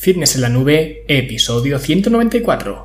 Fitness en la Nube, episodio 194.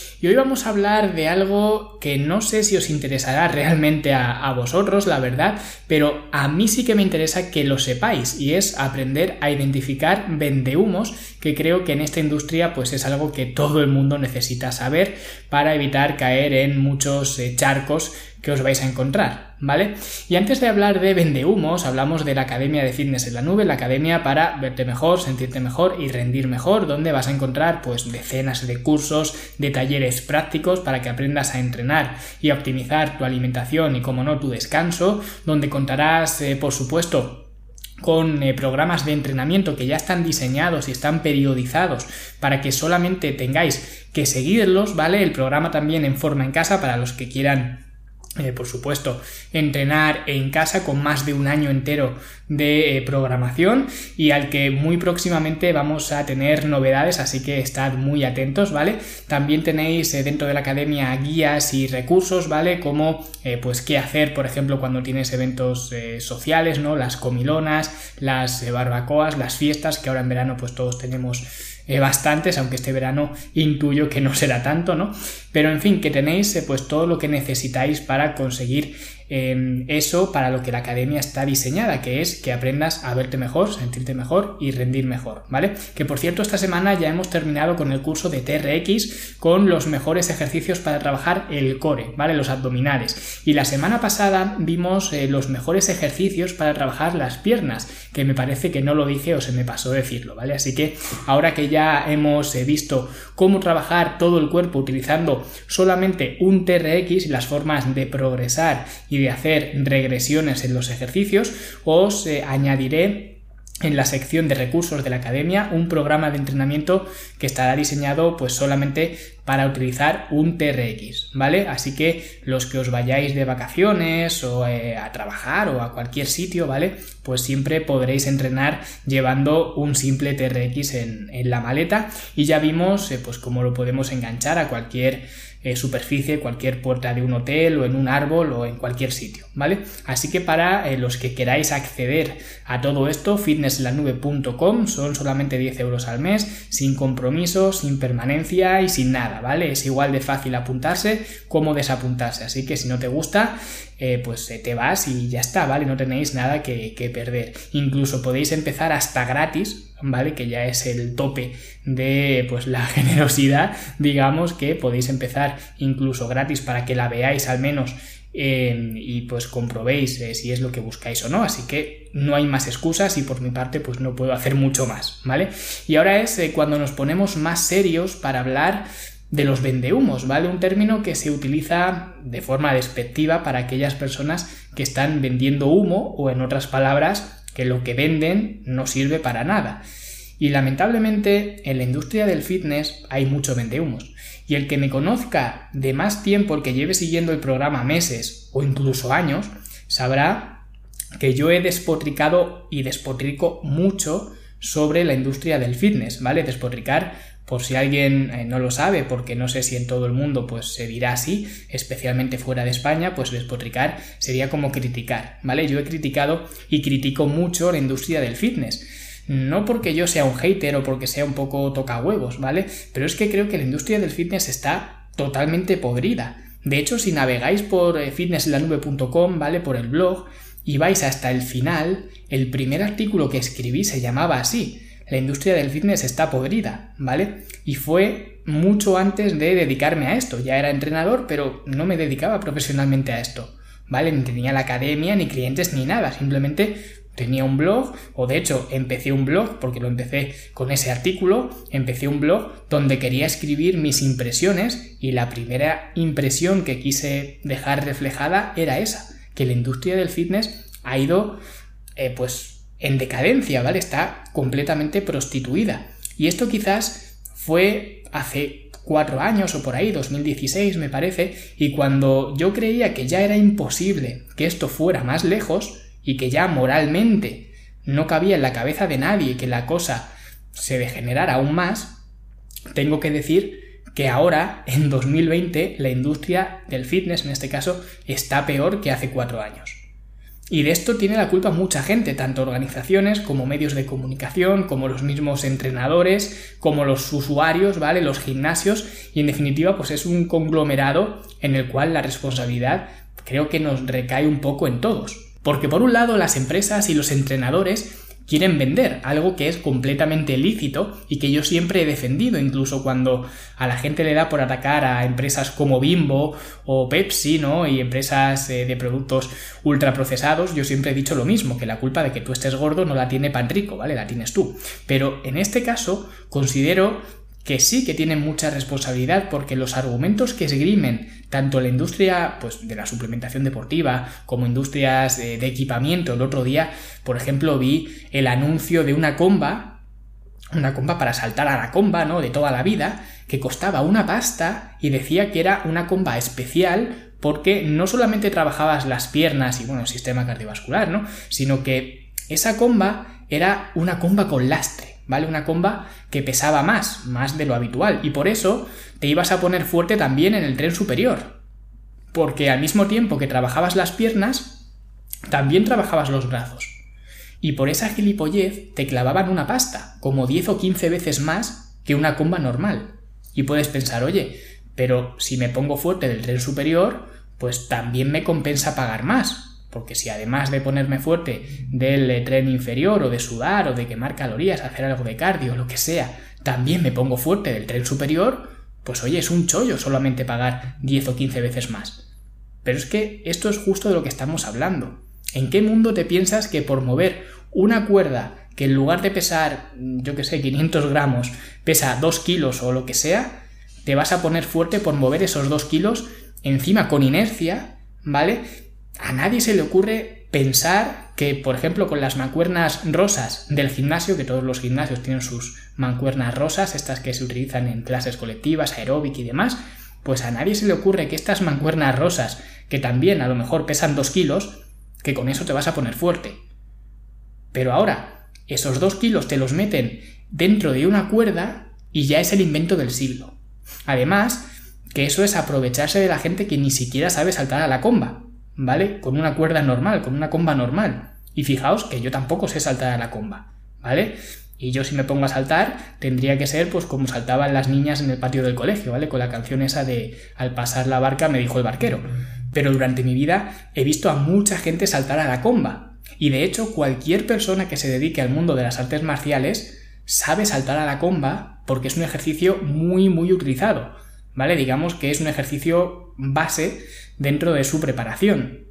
Y hoy vamos a hablar de algo que no sé si os interesará realmente a, vosotros, la verdad, pero a mí sí que me interesa que lo sepáis y es aprender a identificar vendehumos, que creo que en esta industria pues es algo que todo el mundo necesita saber para evitar caer en muchos eh, charcos que os vais a encontrar, ¿vale? Y antes de hablar de vendehumos, hablamos de la Academia de Fitness en la Nube, la academia para verte mejor, sentirte mejor y rendir mejor, donde vas a encontrar pues decenas de cursos, de talleres prácticos para que aprendas a entrenar y a optimizar tu alimentación y como no tu descanso, donde contarás eh, por supuesto con eh, programas de entrenamiento que ya están diseñados y están periodizados para que solamente tengáis que seguirlos, ¿vale? El programa también en forma en casa para los que quieran eh, por supuesto, entrenar en casa con más de un año entero de eh, programación y al que muy próximamente vamos a tener novedades, así que estad muy atentos, ¿vale? También tenéis eh, dentro de la academia guías y recursos, ¿vale? Como pues qué hacer, por ejemplo, cuando tienes eventos sociales, ¿no? Las comilonas, las barbacoas, las fiestas, que ahora en verano pues todos tenemos eh, bastantes, aunque este verano intuyo que no será tanto, ¿no? Pero en fin, que tenéis eh, pues todo lo que necesitáis para conseguir Eso para lo que la academia está diseñada, que es que aprendas a verte mejor, sentirte mejor y rendir mejor, ¿vale? Que por cierto, esta semana ya hemos terminado con el curso de TRX con los mejores ejercicios para trabajar el core, ¿vale? Los abdominales. Y la semana pasada vimos eh, los mejores ejercicios para trabajar las piernas, que me parece que no lo dije o se me pasó decirlo, ¿vale? Así que ahora que ya hemos eh, visto cómo trabajar todo el cuerpo utilizando solamente un TRX y las formas de progresar y hacer regresiones en los ejercicios, os eh, añadiré en la sección de recursos de la academia un programa de entrenamiento que estará diseñado pues solamente para utilizar un TRX, ¿vale? Así que los que os vayáis de vacaciones o eh, a trabajar o a cualquier sitio, ¿vale? Pues siempre podréis entrenar llevando un simple TRX en, la maleta y ya vimos eh, pues cómo lo podemos enganchar a cualquier eh, superficie, cualquier puerta de un hotel o en un árbol o en cualquier sitio, ¿vale? Así que para eh, los que queráis acceder a todo esto, fitnesslanube.com son solamente 10 euros al mes, sin compromiso, sin permanencia y sin nada, ¿vale? Es igual de fácil apuntarse como desapuntarse, así que si no te gusta, eh, pues te vas y ya está, ¿vale? No tenéis nada que, que perder. Incluso podéis empezar hasta gratis, ¿vale? Que ya es el tope de pues la generosidad, digamos, que podéis empezar incluso gratis para que la veáis al menos eh, y pues comprobéis eh, si es lo que buscáis o no. Así que no hay más excusas y por mi parte pues no puedo hacer mucho más, ¿vale? Y ahora es eh, cuando nos ponemos más serios para hablar de los vendehumos, ¿vale? Un término que se utiliza de forma despectiva para aquellas personas que están vendiendo humo o en otras palabras que lo que venden no sirve para nada. Y lamentablemente en la industria del fitness hay mucho vendehumos. Y el que me conozca de más tiempo, el que lleve siguiendo el programa meses o incluso años, sabrá que yo he despotricado y despotrico mucho sobre la industria del fitness, ¿vale? Despotricar, por si alguien eh, no lo sabe, porque no sé si en todo el mundo pues se dirá así, especialmente fuera de España, pues despotricar sería como criticar, ¿vale? Yo he criticado y critico mucho la industria del fitness. No porque yo sea un hater o porque sea un poco toca huevos, ¿vale? Pero es que creo que la industria del fitness está totalmente podrida. De hecho, si navegáis por eh, fitnesslanube.com, ¿vale? Por el blog, y vais hasta el final, el primer artículo que escribí se llamaba así. La industria del fitness está podrida, ¿vale? Y fue mucho antes de dedicarme a esto. Ya era entrenador, pero no me dedicaba profesionalmente a esto, ¿vale? Ni tenía la academia, ni clientes, ni nada. Simplemente tenía un blog, o de hecho empecé un blog, porque lo empecé con ese artículo, empecé un blog donde quería escribir mis impresiones y la primera impresión que quise dejar reflejada era esa, que la industria del fitness ha ido eh, pues en decadencia, ¿vale? Está completamente prostituida. Y esto quizás fue hace cuatro años o por ahí, 2016 me parece, y cuando yo creía que ya era imposible que esto fuera más lejos y que ya moralmente no cabía en la cabeza de nadie que la cosa se degenerara aún más, tengo que decir que ahora, en 2020, la industria del fitness, en este caso, está peor que hace cuatro años. Y de esto tiene la culpa mucha gente, tanto organizaciones como medios de comunicación, como los mismos entrenadores, como los usuarios, ¿vale? Los gimnasios, y en definitiva, pues es un conglomerado en el cual la responsabilidad creo que nos recae un poco en todos. Porque por un lado las empresas y los entrenadores quieren vender, algo que es completamente lícito y que yo siempre he defendido, incluso cuando a la gente le da por atacar a empresas como Bimbo o Pepsi, ¿no? Y empresas eh, de productos ultraprocesados, yo siempre he dicho lo mismo, que la culpa de que tú estés gordo no la tiene pan rico, ¿vale? La tienes tú. Pero en este caso considero que sí que tienen mucha responsabilidad porque los argumentos que esgrimen tanto la industria pues, de la suplementación deportiva como industrias de, de equipamiento. El otro día, por ejemplo, vi el anuncio de una comba, una comba para saltar a la comba, ¿no? De toda la vida, que costaba una pasta y decía que era una comba especial porque no solamente trabajabas las piernas y bueno, el sistema cardiovascular, ¿no? Sino que esa comba era una comba con lastre. ¿Vale? Una comba que pesaba más, más de lo habitual, y por eso te ibas a poner fuerte también en el tren superior. Porque al mismo tiempo que trabajabas las piernas, también trabajabas los brazos. Y por esa gilipollez te clavaban una pasta, como 10 o 15 veces más que una comba normal. Y puedes pensar, oye, pero si me pongo fuerte del tren superior, pues también me compensa pagar más, porque si además de ponerme fuerte del tren inferior o de sudar o de quemar calorías, hacer algo de cardio, lo que sea, también me pongo fuerte del tren superior, pues oye, es un chollo solamente pagar 10 o 15 veces más. Pero es que esto es justo de lo que estamos hablando. ¿En qué mundo te piensas que por mover una cuerda que en lugar de pesar, yo que sé, 500 gramos, pesa 2 kilos o lo que sea, te vas a poner fuerte por mover esos 2 kilos encima con inercia, ¿vale? A nadie se le ocurre pensar que, por ejemplo, con las mancuernas rosas del gimnasio, que todos los gimnasios tienen sus mancuernas rosas, estas que se utilizan en clases colectivas, aeróbic y demás, pues a nadie se le ocurre que estas mancuernas rosas, que también a lo mejor pesan 2 kilos, que con eso te vas a poner fuerte. Pero ahora, esos 2 kilos te los meten dentro de una cuerda y ya es el invento del siglo. Además, que eso es aprovecharse de la gente que ni siquiera sabe saltar a la comba. ¿Vale? Con una cuerda normal, con una comba normal. Y fijaos que yo tampoco sé saltar a la comba, ¿vale? Y yo si me pongo a saltar, tendría que ser pues como saltaban las niñas en el patio del colegio, ¿vale? Con la canción esa de Al pasar la barca me dijo el barquero. Pero durante mi vida he visto a mucha gente saltar a la comba. Y de hecho cualquier persona que se dedique al mundo de las artes marciales sabe saltar a la comba porque es un ejercicio muy muy utilizado. ¿Vale? Digamos que es un ejercicio base dentro de su preparación.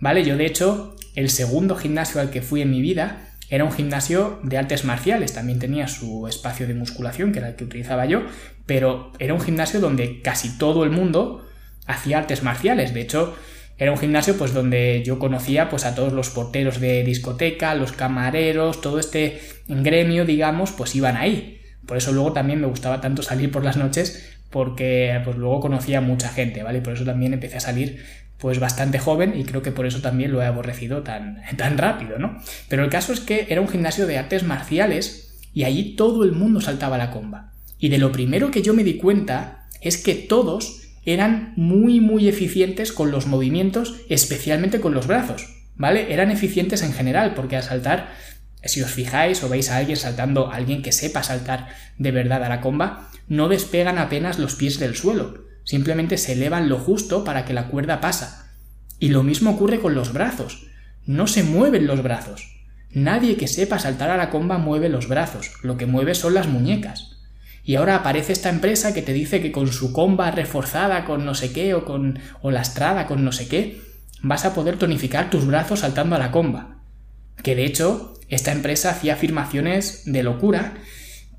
¿Vale? Yo de hecho, el segundo gimnasio al que fui en mi vida era un gimnasio de artes marciales, también tenía su espacio de musculación, que era el que utilizaba yo, pero era un gimnasio donde casi todo el mundo hacía artes marciales. De hecho, era un gimnasio pues donde yo conocía pues a todos los porteros de discoteca, los camareros, todo este gremio, digamos, pues iban ahí. Por eso luego también me gustaba tanto salir por las noches porque pues luego conocía a mucha gente, ¿vale? Y por eso también empecé a salir pues bastante joven y creo que por eso también lo he aborrecido tan, tan rápido, ¿no? Pero el caso es que era un gimnasio de artes marciales y allí todo el mundo saltaba la comba. Y de lo primero que yo me di cuenta es que todos eran muy muy eficientes con los movimientos, especialmente con los brazos, ¿vale? Eran eficientes en general porque al saltar si os fijáis o veis a alguien saltando, alguien que sepa saltar de verdad a la comba, no despegan apenas los pies del suelo, simplemente se elevan lo justo para que la cuerda pasa. Y lo mismo ocurre con los brazos, no se mueven los brazos. Nadie que sepa saltar a la comba mueve los brazos, lo que mueve son las muñecas. Y ahora aparece esta empresa que te dice que con su comba reforzada con no sé qué o con o lastrada con no sé qué, vas a poder tonificar tus brazos saltando a la comba. Que de hecho, esta empresa hacía afirmaciones de locura,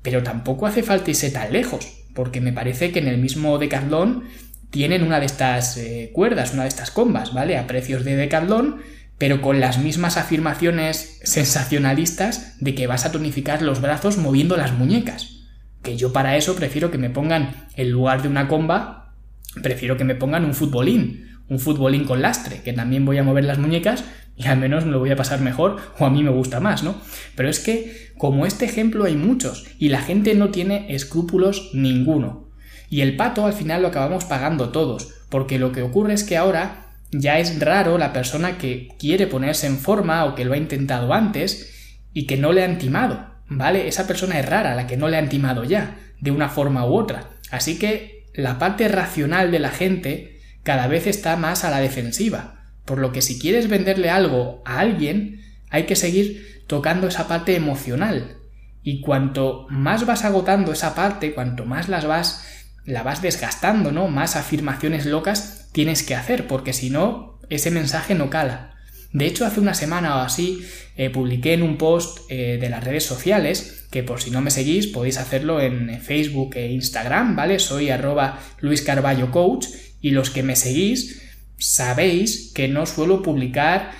pero tampoco hace falta irse tan lejos, porque me parece que en el mismo Decathlon tienen una de estas eh, cuerdas, una de estas combas, ¿vale? A precios de Decathlon, pero con las mismas afirmaciones sensacionalistas de que vas a tonificar los brazos moviendo las muñecas. Que yo para eso prefiero que me pongan, en lugar de una comba, prefiero que me pongan un futbolín, un futbolín con lastre, que también voy a mover las muñecas y al menos me lo voy a pasar mejor o a mí me gusta más, ¿no? Pero es que como este ejemplo hay muchos y la gente no tiene escrúpulos ninguno. Y el pato al final lo acabamos pagando todos, porque lo que ocurre es que ahora ya es raro la persona que quiere ponerse en forma o que lo ha intentado antes y que no le han timado, ¿vale? Esa persona es rara, la que no le han timado ya, de una forma u otra. Así que la parte racional de la gente cada vez está más a la defensiva, por lo que si quieres venderle algo a alguien, hay que seguir tocando esa parte emocional. Y cuanto más vas agotando esa parte, cuanto más las vas la vas desgastando, ¿no? Más afirmaciones locas tienes que hacer, porque si no, ese mensaje no cala. De hecho, hace una semana o así eh, publiqué en un post eh, de las redes sociales, que por si no me seguís podéis hacerlo en Facebook e Instagram, ¿vale? Soy arroba Luis Carballo Coach y los que me seguís sabéis que no suelo publicar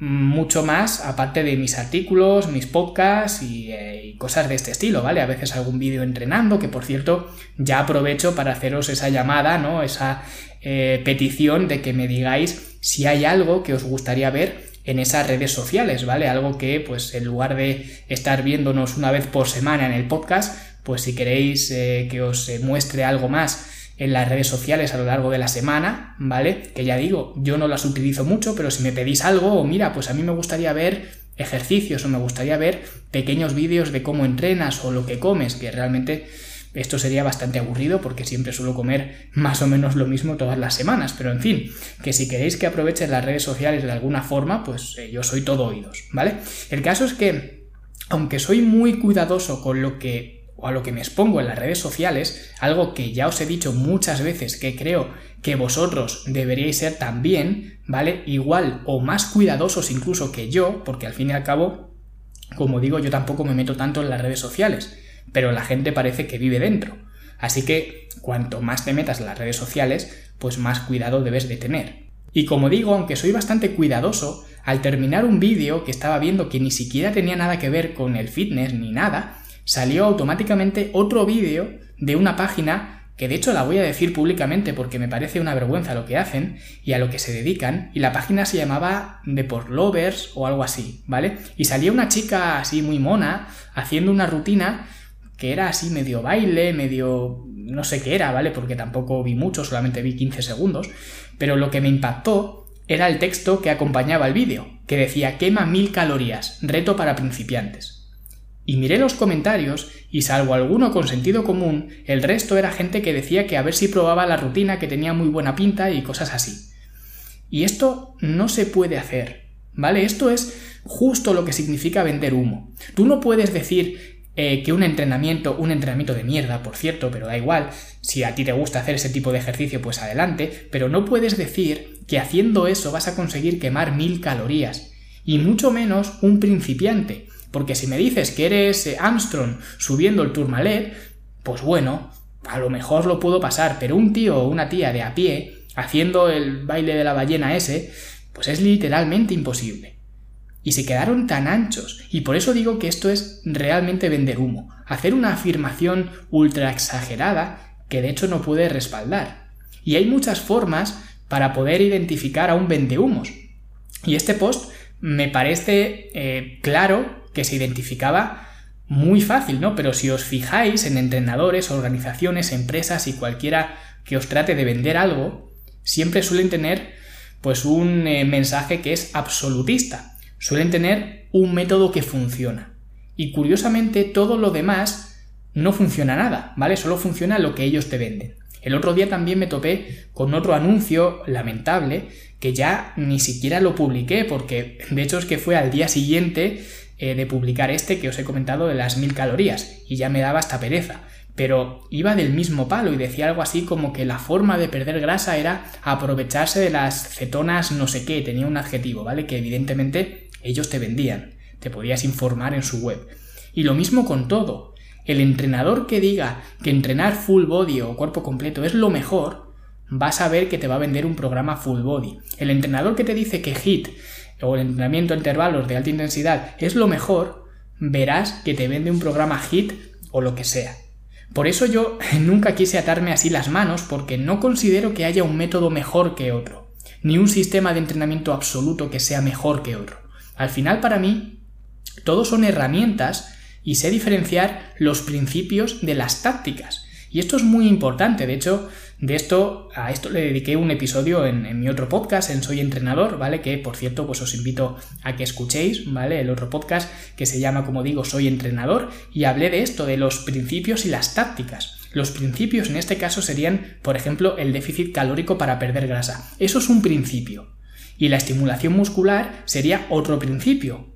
mucho más aparte de mis artículos, mis podcasts eh, y, cosas de este estilo, ¿vale? A veces algún vídeo entrenando, que por cierto ya aprovecho para haceros esa llamada, ¿no? Esa eh, petición de que me digáis si hay algo que os gustaría ver en esas redes sociales, ¿vale? Algo que, pues, en lugar de estar viéndonos una vez por semana en el podcast, pues si queréis eh, que os muestre algo más en las redes sociales a lo largo de la semana, ¿vale? Que ya digo, yo no las utilizo mucho, pero si me pedís algo, o mira, pues a mí me gustaría ver ejercicios o me gustaría ver pequeños vídeos de cómo entrenas o lo que comes, que realmente esto sería bastante aburrido porque siempre suelo comer más o menos lo mismo todas las semanas, pero en fin, que si queréis que aprovechen las redes sociales de alguna forma, pues eh, yo soy todo oídos, ¿vale? El caso es que, aunque soy muy cuidadoso con lo que o a lo que me expongo en las redes sociales, algo que ya os he dicho muchas veces que creo que vosotros deberíais ser también, ¿vale? Igual o más cuidadosos incluso que yo, porque al fin y al cabo, como digo, yo tampoco me meto tanto en las redes sociales, pero la gente parece que vive dentro. Así que cuanto más te metas en las redes sociales, pues más cuidado debes de tener. Y como digo, aunque soy bastante cuidadoso, al terminar un vídeo que estaba viendo que ni siquiera tenía nada que ver con el fitness ni nada, salió automáticamente otro vídeo de una página que de hecho la voy a decir públicamente porque me parece una vergüenza lo que hacen y a lo que se dedican, y la página se llamaba Deport Lovers o algo así, ¿vale? Y salía una chica así muy mona haciendo una rutina que era así medio baile, medio no sé qué era, ¿vale? Porque tampoco vi mucho, solamente vi 15 segundos, pero lo que me impactó era el texto que acompañaba el vídeo, que decía quema mil calorías, reto para principiantes. Y miré los comentarios y salvo alguno con sentido común, el resto era gente que decía que a ver si probaba la rutina que tenía muy buena pinta y cosas así. Y esto no se puede hacer, ¿vale? Esto es justo lo que significa vender humo. Tú no puedes decir eh, que un entrenamiento, un entrenamiento de mierda, por cierto, pero da igual, si a ti te gusta hacer ese tipo de ejercicio, pues adelante, pero no puedes decir que haciendo eso vas a conseguir quemar mil calorías, y mucho menos un principiante, porque si me dices que eres eh, Armstrong subiendo el Tourmalet, pues bueno, a lo mejor lo puedo pasar, pero un tío o una tía de a pie haciendo el baile de la ballena ese, pues es literalmente imposible. Y se quedaron tan anchos, y por eso digo que esto es realmente vender humo, hacer una afirmación ultra exagerada que de hecho no puede respaldar. Y hay muchas formas para poder identificar a un vendehumos. Y este post me parece eh, claro que se identificaba muy fácil, ¿no? Pero si os fijáis en entrenadores, organizaciones, empresas y cualquiera que os trate de vender algo, siempre suelen tener pues un eh, mensaje que es absolutista. Suelen tener un método que funciona. Y curiosamente todo lo demás no funciona nada, ¿vale? Solo funciona lo que ellos te venden. El otro día también me topé con otro anuncio lamentable que ya ni siquiera lo publiqué porque de hecho es que fue al día siguiente eh, de publicar este que os he comentado de las mil calorías y ya me daba hasta pereza. Pero iba del mismo palo y decía algo así como que la forma de perder grasa era aprovecharse de las cetonas no sé qué, tenía un adjetivo, ¿vale? Que evidentemente ellos te vendían, te podías informar en su web. Y lo mismo con todo. El entrenador que diga que entrenar full body o cuerpo completo es lo mejor, vas a ver que te va a vender un programa full body. El entrenador que te dice que HIT o el entrenamiento a intervalos de alta intensidad es lo mejor, verás que te vende un programa HIT o lo que sea. Por eso yo nunca quise atarme así las manos porque no considero que haya un método mejor que otro, ni un sistema de entrenamiento absoluto que sea mejor que otro. Al final para mí, todos son herramientas y sé diferenciar los principios de las tácticas. Y esto es muy importante, de hecho, de esto, a esto le dediqué un episodio en, mi otro podcast, en Soy Entrenador, ¿vale? Que por cierto, pues os invito a que escuchéis, ¿vale? El otro podcast que se llama, como digo, Soy Entrenador, y hablé de esto, de los principios y las tácticas. Los principios en este caso serían, por ejemplo, el déficit calórico para perder grasa. Eso es un principio. Y la estimulación muscular sería otro principio.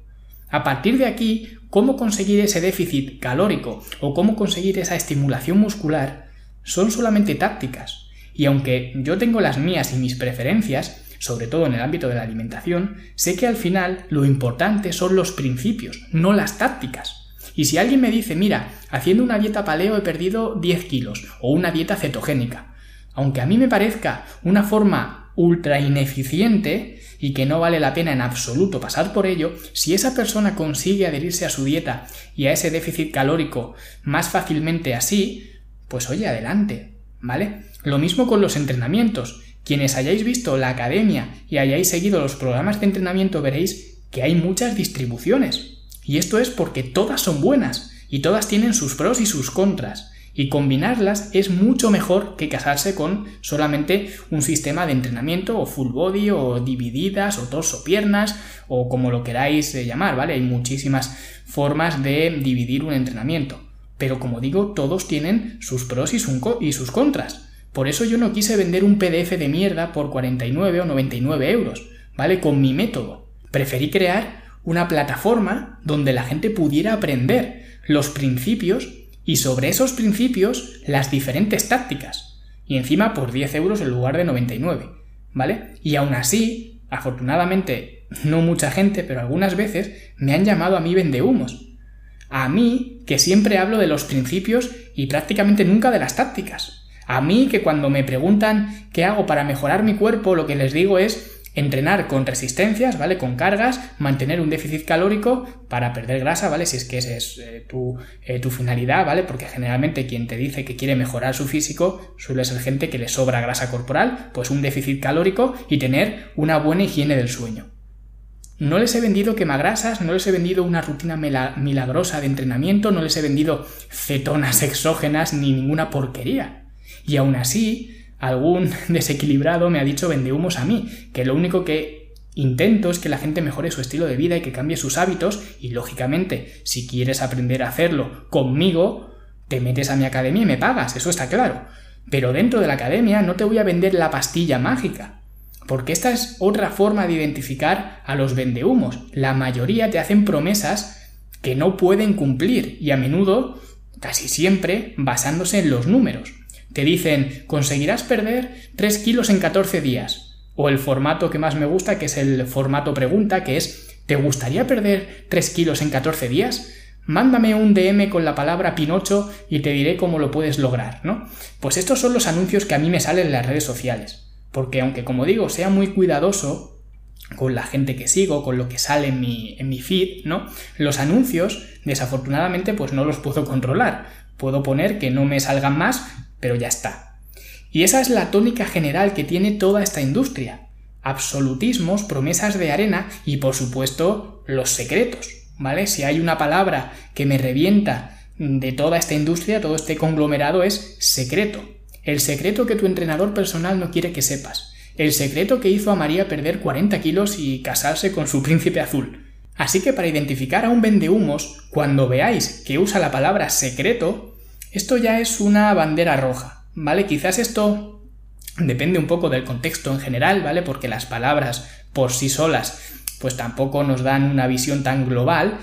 A partir de aquí, cómo conseguir ese déficit calórico o cómo conseguir esa estimulación muscular son solamente tácticas. Y aunque yo tengo las mías y mis preferencias, sobre todo en el ámbito de la alimentación, sé que al final lo importante son los principios, no las tácticas. Y si alguien me dice, mira, haciendo una dieta paleo he perdido 10 kilos, o una dieta cetogénica, aunque a mí me parezca una forma ultra ineficiente y que no vale la pena en absoluto pasar por ello, si esa persona consigue adherirse a su dieta y a ese déficit calórico más fácilmente así, pues oye, adelante, ¿vale? Lo mismo con los entrenamientos. Quienes hayáis visto la academia y hayáis seguido los programas de entrenamiento veréis que hay muchas distribuciones. Y esto es porque todas son buenas y todas tienen sus pros y sus contras. Y combinarlas es mucho mejor que casarse con solamente un sistema de entrenamiento o full body o divididas o torso piernas o como lo queráis eh, llamar, ¿vale? Hay muchísimas formas de dividir un entrenamiento. Pero como digo, todos tienen sus pros y, sus contras. Por eso yo no quise vender un PDF de mierda por 49 o 99 euros, ¿vale? Con mi método. Preferí crear una plataforma donde la gente pudiera aprender los principios y sobre esos principios las diferentes tácticas. Y encima por 10 euros en lugar de 99, ¿vale? Y aún así, afortunadamente, no mucha gente, pero algunas veces me han llamado a mí vendehumos a mí, que siempre hablo de los principios y prácticamente nunca de las tácticas. A mí, que cuando me preguntan qué hago para mejorar mi cuerpo, lo que les digo es entrenar con resistencias, ¿vale? Con cargas, mantener un déficit calórico para perder grasa, ¿vale? Si es que esa es eh, tu, eh, tu, finalidad, ¿vale? Porque generalmente quien te dice que quiere mejorar su físico suele ser gente que le sobra grasa corporal, pues un déficit calórico y tener una buena higiene del sueño. No les he vendido quemagrasas, no les he vendido una rutina milagrosa de entrenamiento, no les he vendido cetonas exógenas ni ninguna porquería. Y aún así, algún desequilibrado me ha dicho vendehumos a mí, que lo único que intento es que la gente mejore su estilo de vida y que cambie sus hábitos y lógicamente, si quieres aprender a hacerlo conmigo, te metes a mi academia y me pagas, eso está claro. Pero dentro de la academia no te voy a vender la pastilla mágica. Porque esta es otra forma de identificar a los vendehumos. La mayoría te hacen promesas que no pueden cumplir y a menudo, casi siempre, basándose en los números. Te dicen, conseguirás perder 3 kilos en 14 días. O el formato que más me gusta, que es el formato pregunta, que es, ¿te gustaría perder 3 kilos en 14 días? Mándame un DM con la palabra Pinocho y te diré cómo lo puedes lograr, ¿no? Pues estos son los anuncios que a mí me salen en las redes sociales. Porque aunque, como digo, sea muy cuidadoso con la gente que sigo, con lo que sale en mi, en mi feed, ¿no? Los anuncios, desafortunadamente, pues no los puedo controlar. Puedo poner que no me salgan más, pero ya está. Y esa es la tónica general que tiene toda esta industria. Absolutismos, promesas de arena y, por supuesto, los secretos. ¿Vale? Si hay una palabra que me revienta de toda esta industria, todo este conglomerado es secreto. El secreto que tu entrenador personal no quiere que sepas. El secreto que hizo a María perder 40 kilos y casarse con su príncipe azul. Así que para identificar a un vendehumos, cuando veáis que usa la palabra secreto, esto ya es una bandera roja, ¿vale? Quizás esto depende un poco del contexto en general, ¿vale? Porque las palabras por sí solas pues tampoco nos dan una visión tan global,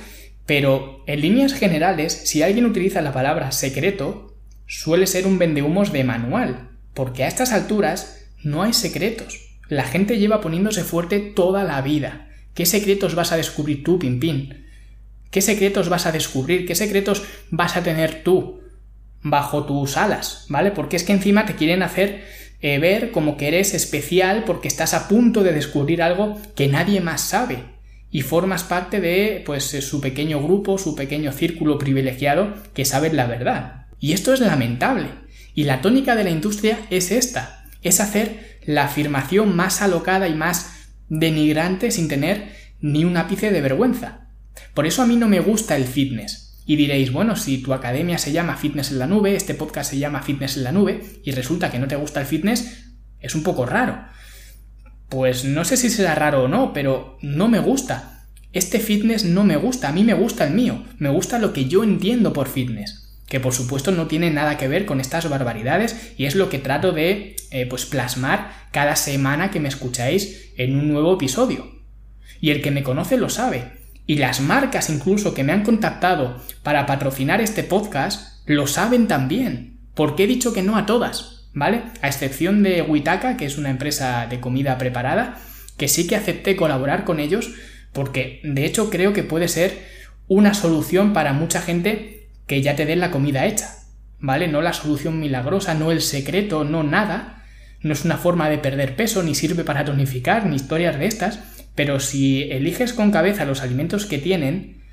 pero en líneas generales, si alguien utiliza la palabra secreto, suele ser un vendehumos de manual, porque a estas alturas no hay secretos. La gente lleva poniéndose fuerte toda la vida. ¿Qué secretos vas a descubrir tú, Pimpín? ¿Qué secretos vas a descubrir? ¿Qué secretos vas a tener tú bajo tus alas? ¿Vale? Porque es que encima te quieren hacer eh, ver como que eres especial porque estás a punto de descubrir algo que nadie más sabe y formas parte de pues su pequeño grupo, su pequeño círculo privilegiado que saben la verdad. Y esto es lamentable. Y la tónica de la industria es esta, es hacer la afirmación más alocada y más denigrante sin tener ni un ápice de vergüenza. Por eso a mí no me gusta el fitness. Y diréis, bueno, si tu academia se llama Fitness en la Nube, este podcast se llama Fitness en la Nube, y resulta que no te gusta el fitness, es un poco raro. Pues no sé si será raro o no, pero no me gusta. Este fitness no me gusta, a mí me gusta el mío, me gusta lo que yo entiendo por fitness que por supuesto no tiene nada que ver con estas barbaridades y es lo que trato de eh, pues plasmar cada semana que me escucháis en un nuevo episodio. Y el que me conoce lo sabe y las marcas incluso que me han contactado para patrocinar este podcast lo saben también, porque he dicho que no a todas, ¿vale? A excepción de Witaka, que es una empresa de comida preparada, que sí que acepté colaborar con ellos, porque de hecho creo que puede ser una solución para mucha gente que ya te den la comida hecha, ¿vale? No la solución milagrosa, no el secreto, no nada, no es una forma de perder peso, ni sirve para tonificar, ni historias de estas, pero si eliges con cabeza los alimentos que tienen,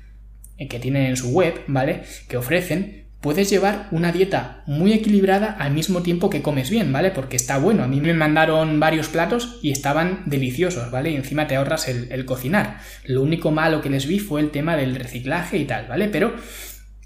eh, que tienen en su web, ¿vale? Que ofrecen, puedes llevar una dieta muy equilibrada al mismo tiempo que comes bien, ¿vale? Porque está bueno. A mí me mandaron varios platos y estaban deliciosos, ¿vale? Y encima te ahorras el, el cocinar. Lo único malo que les vi fue el tema del reciclaje y tal, ¿vale? Pero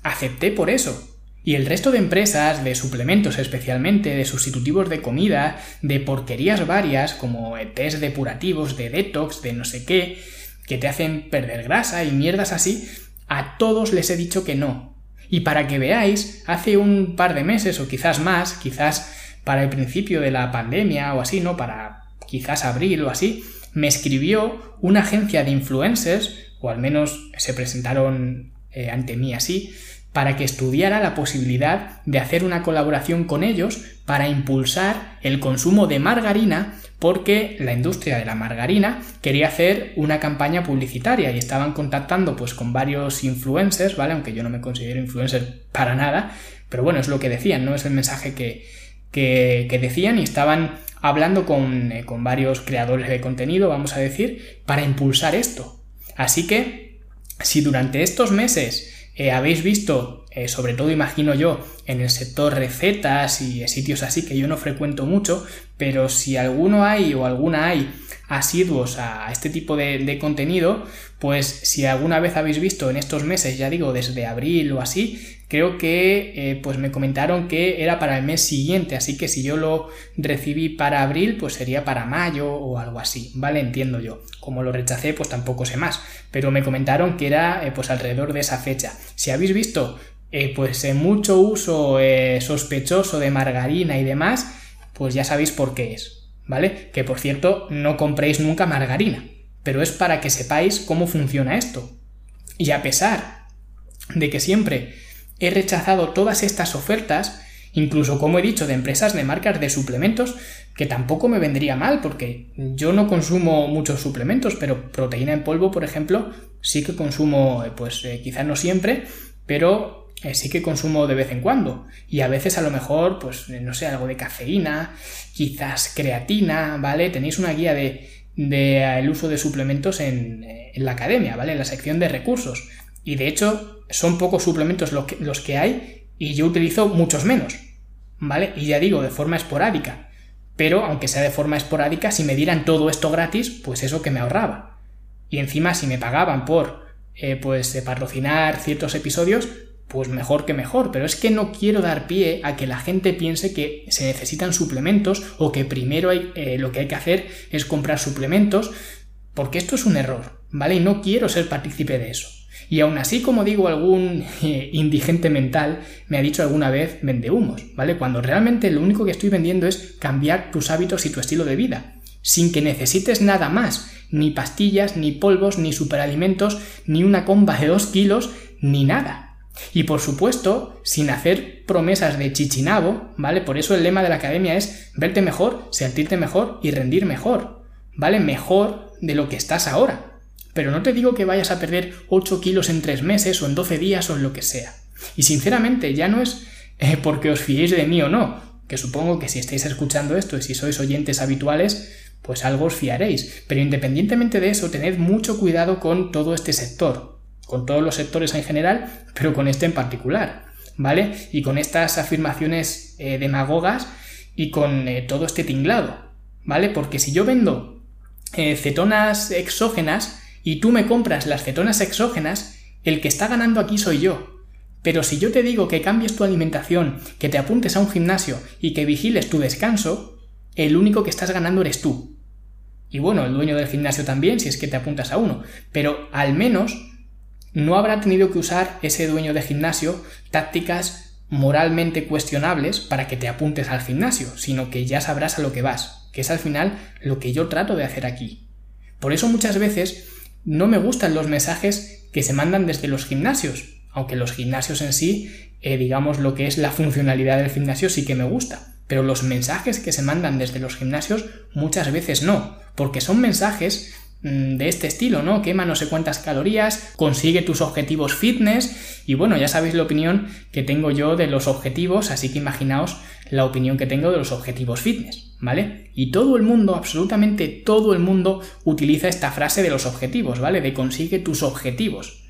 acepté por eso. Y el resto de empresas, de suplementos especialmente, de sustitutivos de comida, de porquerías varias, como test depurativos, de detox, de no sé qué, que te hacen perder grasa y mierdas así, a todos les he dicho que no. Y para que veáis, hace un par de meses o quizás más, quizás para el principio de la pandemia o así, ¿no? Para quizás abril o así, me escribió una agencia de influencers, o al menos se presentaron eh, ante mí así, para que estudiara la posibilidad de hacer una colaboración con ellos para impulsar el consumo de margarina porque la industria de la margarina quería hacer una campaña publicitaria y estaban contactando pues con varios influencers, ¿vale? Aunque yo no me considero influencer para nada, pero bueno, es lo que decían, ¿no? Es el mensaje que, que, decían y estaban hablando con, eh, con varios creadores de contenido, vamos a decir, para impulsar esto. Así que, si durante estos meses eh, habéis visto, eh, sobre todo imagino yo, en el sector recetas y sitios así que yo no frecuento mucho, pero si alguno hay o alguna hay asiduos a este tipo de, contenido, pues si alguna vez habéis visto en estos meses, ya digo, desde abril o así, creo que eh, pues me comentaron que era para el mes siguiente, así que si yo lo recibí para abril, pues sería para mayo o algo así, ¿vale? Entiendo yo. Como lo rechacé, pues tampoco sé más, pero me comentaron que era eh, pues alrededor de esa fecha. Si habéis visto eh, pues mucho uso sospechoso de margarina y demás, pues ya sabéis por qué es. ¿vale? Que por cierto, no compréis nunca margarina, pero es para que sepáis cómo funciona esto. Y a pesar de que siempre he rechazado todas estas ofertas, incluso como he dicho, de empresas de marcas de suplementos, que tampoco me vendría mal, porque yo no consumo muchos suplementos, pero proteína en polvo, por ejemplo, sí que consumo, eh, pues eh, quizás no siempre, pero eh, sí que consumo de vez en cuando. Y a veces a lo mejor, pues, no sé, algo de cafeína, quizás creatina, ¿vale? Tenéis una guía de, de el uso de suplementos en, en, la academia, ¿vale? En la sección de recursos. Y de hecho, son pocos suplementos los que, los que hay y yo utilizo muchos menos, ¿vale? Y ya digo, de forma esporádica. Pero, aunque sea de forma esporádica, si me dieran todo esto gratis, pues eso que me ahorraba. Y encima, si me pagaban por, pues, patrocinar ciertos episodios, pues mejor que mejor, pero es que no quiero dar pie a que la gente piense que se necesitan suplementos o que primero hay, eh, lo que hay que hacer es comprar suplementos, porque esto es un error, ¿vale? Y no quiero ser partícipe de eso. Y aún así, como digo, algún eh, indigente mental me ha dicho alguna vez vende humos, ¿vale? Cuando realmente lo único que estoy vendiendo es cambiar tus hábitos y tu estilo de vida, sin que necesites nada más, ni pastillas, ni polvos, ni superalimentos, ni una comba de dos kilos, ni nada. Y por supuesto, sin hacer promesas de chichinabo, ¿vale? Por eso el lema de la academia es verte mejor, sentirte mejor y rendir mejor, ¿vale? Mejor de lo que estás ahora. Pero no te digo que vayas a perder 8 kilos en 3 meses o en 12 días o en lo que sea. Y sinceramente ya no es eh, porque os fiéis de mí o no, que supongo que si estáis escuchando esto y si sois oyentes habituales, pues algo os fiaréis. Pero independientemente de eso, tened mucho cuidado con todo este sector, con todos los sectores en general, pero con este en particular, ¿vale? Y con estas afirmaciones eh, demagogas y con eh, todo este tinglado, ¿vale? Porque si yo vendo cetonas exógenas y tú me compras las cetonas exógenas, el que está ganando aquí soy yo. Pero si yo te digo que cambies tu alimentación, que te apuntes a un gimnasio y que vigiles tu descanso, el único que estás ganando eres tú. Y bueno, el dueño del gimnasio también, si es que te apuntas a uno. Pero al menos no habrá tenido que usar ese dueño de gimnasio tácticas moralmente cuestionables para que te apuntes al gimnasio, sino que ya sabrás a lo que vas, que es al final lo que yo trato de hacer aquí. Por eso muchas veces no me gustan los mensajes que se mandan desde los gimnasios, aunque los gimnasios en sí, eh, digamos lo que es la funcionalidad del gimnasio sí que me gusta, pero los mensajes que se mandan desde los gimnasios muchas veces no, porque son mensajes mm, de este estilo, ¿no? Quema no sé cuántas calorías, consigue tus objetivos fitness y bueno, ya sabéis la opinión que tengo yo de los objetivos, así que imaginaos la opinión que tengo de los objetivos fitness, ¿vale? Y todo el mundo, absolutamente todo el mundo utiliza esta frase de los objetivos, ¿vale? De consigue tus objetivos.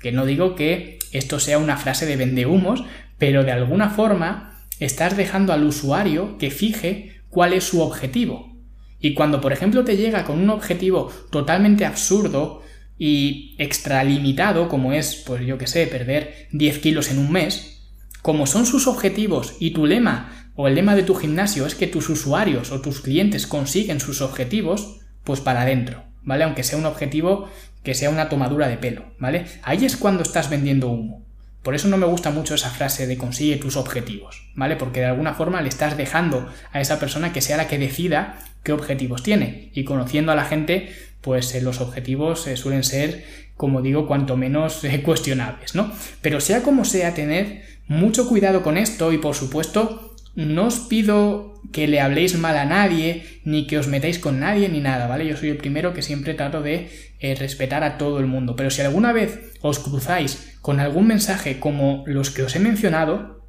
Que no digo que esto sea una frase de vendehumos, pero de alguna forma estás dejando al usuario que fije cuál es su objetivo. Y cuando, por ejemplo, te llega con un objetivo totalmente absurdo y extralimitado, como es, pues yo que sé, perder 10 kilos en un mes, como son sus objetivos y tu lema o el lema de tu gimnasio es que tus usuarios o tus clientes consiguen sus objetivos, pues para adentro, ¿vale? Aunque sea un objetivo que sea una tomadura de pelo, ¿vale? Ahí es cuando estás vendiendo humo. Por eso no me gusta mucho esa frase de consigue tus objetivos, ¿vale? Porque de alguna forma le estás dejando a esa persona que sea la que decida qué objetivos tiene. Y conociendo a la gente, pues eh, los objetivos eh, suelen ser, como digo, cuanto menos eh, cuestionables, ¿no? Pero sea como sea, tener mucho cuidado con esto y por supuesto no os pido que le habléis mal a nadie, ni que os metáis con nadie, ni nada, ¿vale? Yo soy el primero que siempre trato de eh, respetar a todo el mundo. Pero si alguna vez os cruzáis con algún mensaje como los que os he mencionado,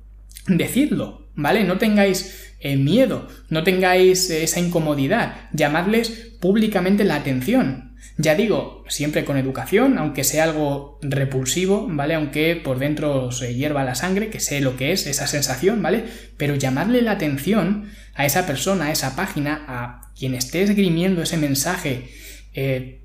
decidlo, ¿vale? No tengáis eh, miedo, no tengáis eh, esa incomodidad, llamadles públicamente la atención, ya digo, siempre con educación, aunque sea algo repulsivo, ¿vale? Aunque por dentro se hierva la sangre, que sé lo que es esa sensación, ¿vale? Pero llamarle la atención a esa persona, a esa página, a quien esté esgrimiendo ese mensaje, eh,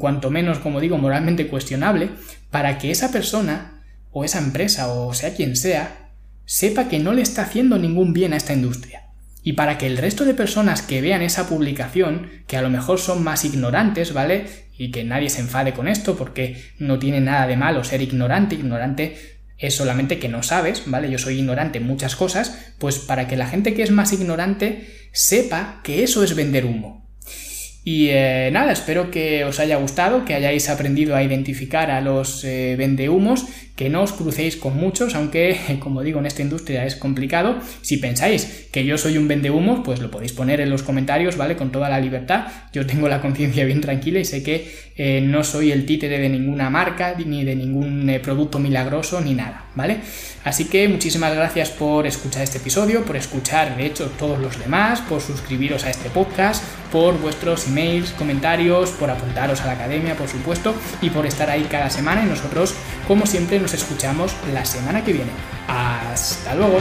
cuanto menos, como digo, moralmente cuestionable, para que esa persona, o esa empresa, o sea quien sea, sepa que no le está haciendo ningún bien a esta industria y para que el resto de personas que vean esa publicación, que a lo mejor son más ignorantes, ¿vale? Y que nadie se enfade con esto porque no tiene nada de malo ser ignorante, ignorante es solamente que no sabes, ¿vale? Yo soy ignorante en muchas cosas, pues para que la gente que es más ignorante sepa que eso es vender humo, y eh, nada, espero que os haya gustado, que hayáis aprendido a identificar a los eh, vendehumos, que no os crucéis con muchos, aunque como digo en esta industria es complicado. Si pensáis que yo soy un vendehumos, pues lo podéis poner en los comentarios, ¿vale? Con toda la libertad. Yo tengo la conciencia bien tranquila y sé que eh, no soy el títere de ninguna marca, ni de ningún producto milagroso, ni nada, ¿vale? Así que muchísimas gracias por escuchar este episodio, por escuchar de hecho todos los demás, por suscribiros a este podcast, por vuestros emails, comentarios, por apuntaros a la academia, por supuesto, y por estar ahí cada semana. Y nosotros, como siempre, nos escuchamos la semana que viene. Hasta luego.